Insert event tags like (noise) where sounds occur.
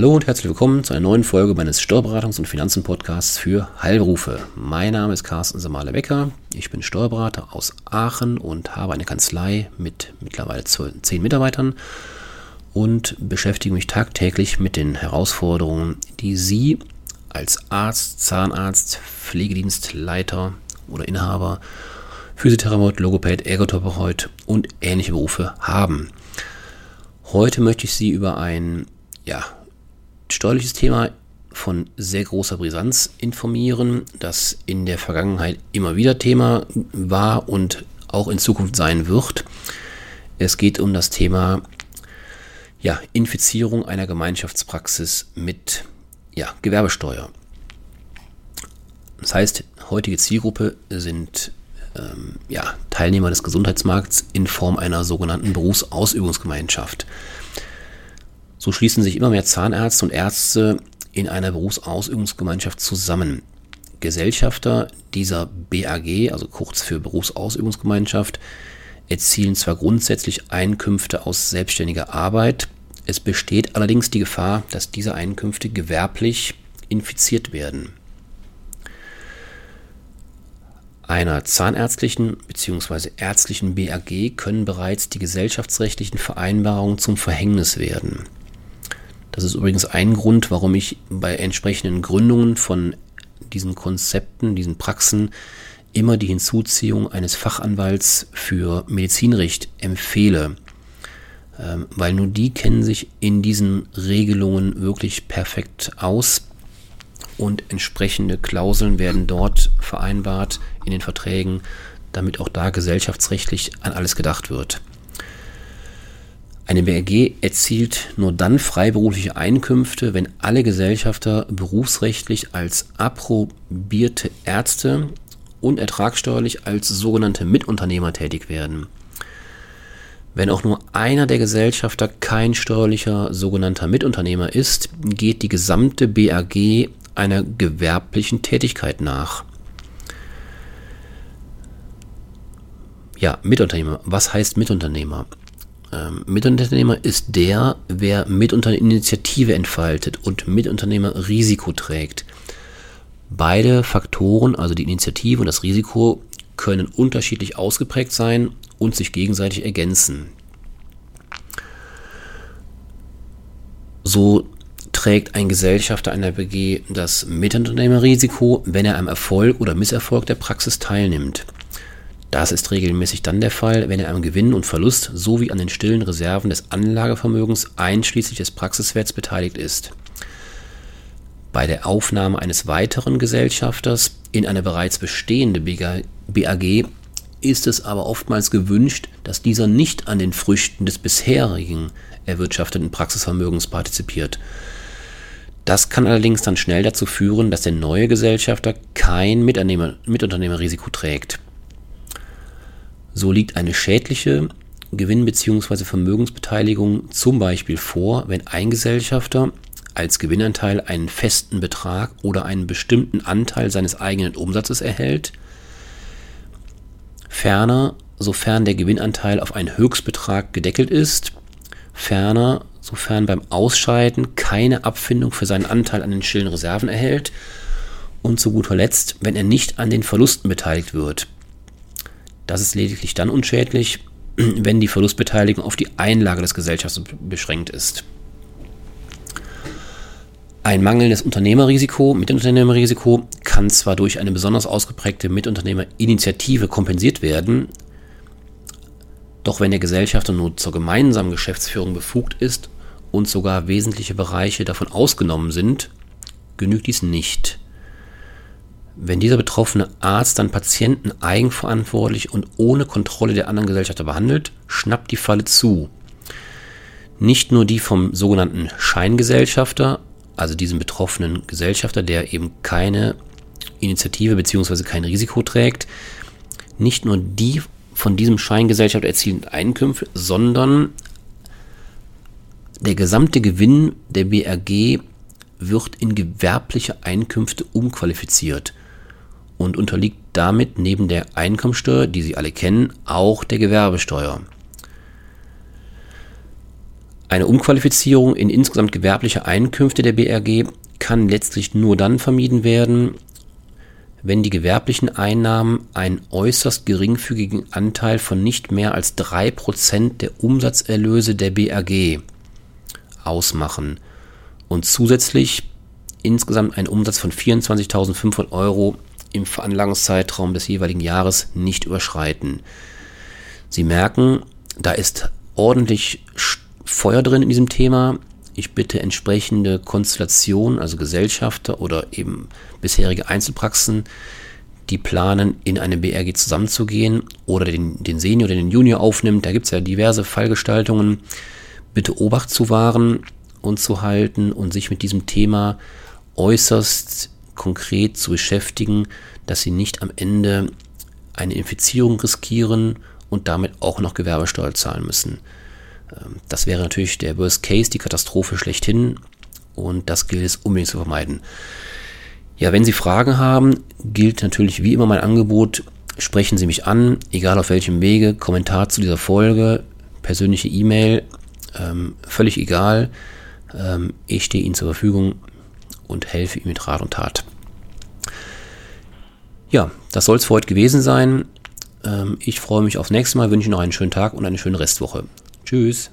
Hallo und herzlich willkommen zu einer neuen Folge meines Steuerberatungs- und Finanzen-Podcasts für Heilberufe. Mein Name ist Carsten Samale-Becker. Ich bin Steuerberater aus Aachen und habe eine Kanzlei mit mittlerweile zehn Mitarbeitern und beschäftige mich tagtäglich mit den Herausforderungen, die Sie als Arzt, Zahnarzt, Pflegedienstleiter oder Inhaber, Physiotherapeut, Logopäd, Ergotherapeut und ähnliche Berufe haben. Heute möchte ich Sie über ein ja, steuerliches Thema von sehr großer Brisanz informieren, das in der Vergangenheit immer wieder Thema war und auch in Zukunft sein wird. Es geht um das Thema ja, Infizierung einer Gemeinschaftspraxis mit ja, Gewerbesteuer. Das heißt, heutige Zielgruppe sind ähm, ja, Teilnehmer des Gesundheitsmarkts in Form einer sogenannten Berufsausübungsgemeinschaft. So schließen sich immer mehr Zahnärzte und Ärzte in einer Berufsausübungsgemeinschaft zusammen. Gesellschafter dieser BAG, also kurz für Berufsausübungsgemeinschaft, erzielen zwar grundsätzlich Einkünfte aus selbstständiger Arbeit, es besteht allerdings die Gefahr, dass diese Einkünfte gewerblich infiziert werden. Einer zahnärztlichen bzw. ärztlichen BAG können bereits die gesellschaftsrechtlichen Vereinbarungen zum Verhängnis werden. Das ist übrigens ein Grund, warum ich bei entsprechenden Gründungen von diesen Konzepten, diesen Praxen immer die Hinzuziehung eines Fachanwalts für Medizinrecht empfehle, ähm, weil nur die kennen sich in diesen Regelungen wirklich perfekt aus und entsprechende Klauseln werden dort vereinbart in den Verträgen, damit auch da gesellschaftsrechtlich an alles gedacht wird. Eine BRG erzielt nur dann freiberufliche Einkünfte, wenn alle Gesellschafter berufsrechtlich als approbierte Ärzte und ertragssteuerlich als sogenannte Mitunternehmer tätig werden. Wenn auch nur einer der Gesellschafter kein steuerlicher sogenannter Mitunternehmer ist, geht die gesamte BAG einer gewerblichen Tätigkeit nach. Ja, Mitunternehmer. Was heißt Mitunternehmer? Ähm, Mitunternehmer ist der, wer Mitunternehmerinitiative entfaltet und Mitunternehmer Risiko trägt. Beide Faktoren, also die Initiative und das Risiko, können unterschiedlich ausgeprägt sein und sich gegenseitig ergänzen. So trägt ein Gesellschafter einer BG das Mitunternehmerrisiko, wenn er am Erfolg oder Misserfolg der Praxis teilnimmt. Das ist regelmäßig dann der Fall, wenn er am Gewinn und Verlust sowie an den stillen Reserven des Anlagevermögens einschließlich des Praxiswerts beteiligt ist. Bei der Aufnahme eines weiteren Gesellschafters in eine bereits bestehende BAG ist es aber oftmals gewünscht, dass dieser nicht an den Früchten des bisherigen erwirtschafteten Praxisvermögens partizipiert. Das kann allerdings dann schnell dazu führen, dass der neue Gesellschafter kein Mitunternehmerrisiko trägt. So liegt eine schädliche Gewinn- bzw. Vermögensbeteiligung zum Beispiel vor, wenn ein Gesellschafter als Gewinnanteil einen festen Betrag oder einen bestimmten Anteil seines eigenen Umsatzes erhält. Ferner, sofern der Gewinnanteil auf einen Höchstbetrag gedeckelt ist. Ferner, sofern beim Ausscheiden keine Abfindung für seinen Anteil an den stillen Reserven erhält. Und zu guter Letzt, wenn er nicht an den Verlusten beteiligt wird, das ist lediglich dann unschädlich, (clears throat) wenn die Verlustbeteiligung auf die Einlage des Gesellschafters beschränkt ist. Ein mangelndes Unternehmerrisiko, Mitunternehmerrisiko kann zwar durch eine besonders ausgeprägte Mitunternehmerinitiative kompensiert werden, doch wenn der Gesellschafter nur zur gemeinsamen Geschäftsführung befugt ist und sogar wesentliche Bereiche davon ausgenommen sind, genügt dies nicht. Wenn dieser betroffene Arzt dann Patienten eigenverantwortlich und ohne Kontrolle der anderen Gesellschafter behandelt, schnappt die Falle zu. Nicht nur die vom sogenannten Scheingesellschafter, also diesem betroffenen Gesellschafter, der eben keine Initiative bzw. kein Risiko trägt, nicht nur die von diesem Scheingesellschafter erzielten Einkünfte, sondern der gesamte Gewinn der BRG wird in gewerbliche Einkünfte umqualifiziert und unterliegt damit neben der Einkommensteuer, die Sie alle kennen, auch der Gewerbesteuer. Eine Umqualifizierung in insgesamt gewerbliche Einkünfte der BRG kann letztlich nur dann vermieden werden, wenn die gewerblichen Einnahmen einen äußerst geringfügigen Anteil von nicht mehr als 3% der Umsatzerlöse der BRG ausmachen und zusätzlich insgesamt einen Umsatz von 24.500 Euro im Veranlagungszeitraum des jeweiligen Jahres nicht überschreiten. Sie merken, da ist ordentlich Feuer drin in diesem Thema. Ich bitte entsprechende Konstellationen, also Gesellschafter oder eben bisherige Einzelpraxen, die planen, in eine BRG zusammenzugehen oder den, den Senior oder den Junior aufnimmt. Da gibt es ja diverse Fallgestaltungen. Bitte Obacht zu wahren und zu halten und sich mit diesem Thema äußerst konkret zu beschäftigen, dass sie nicht am Ende eine Infizierung riskieren und damit auch noch Gewerbesteuer zahlen müssen. Ähm, das wäre natürlich der Worst Case, die Katastrophe schlechthin und das gilt es unbedingt zu vermeiden. Ja, wenn Sie Fragen haben, gilt natürlich wie immer mein Angebot, sprechen Sie mich an, egal auf welchem Wege, Kommentar zu dieser Folge, persönliche E-Mail, ähm, völlig egal. Ähm, ich stehe Ihnen zur Verfügung und helfe Ihnen mit Rat und Tat. Ja, das soll es für heute gewesen sein. Ähm, ich freue mich aufs nächste Mal, wünsche Ihnen noch einen schönen Tag und eine schöne Restwoche. Tschüss.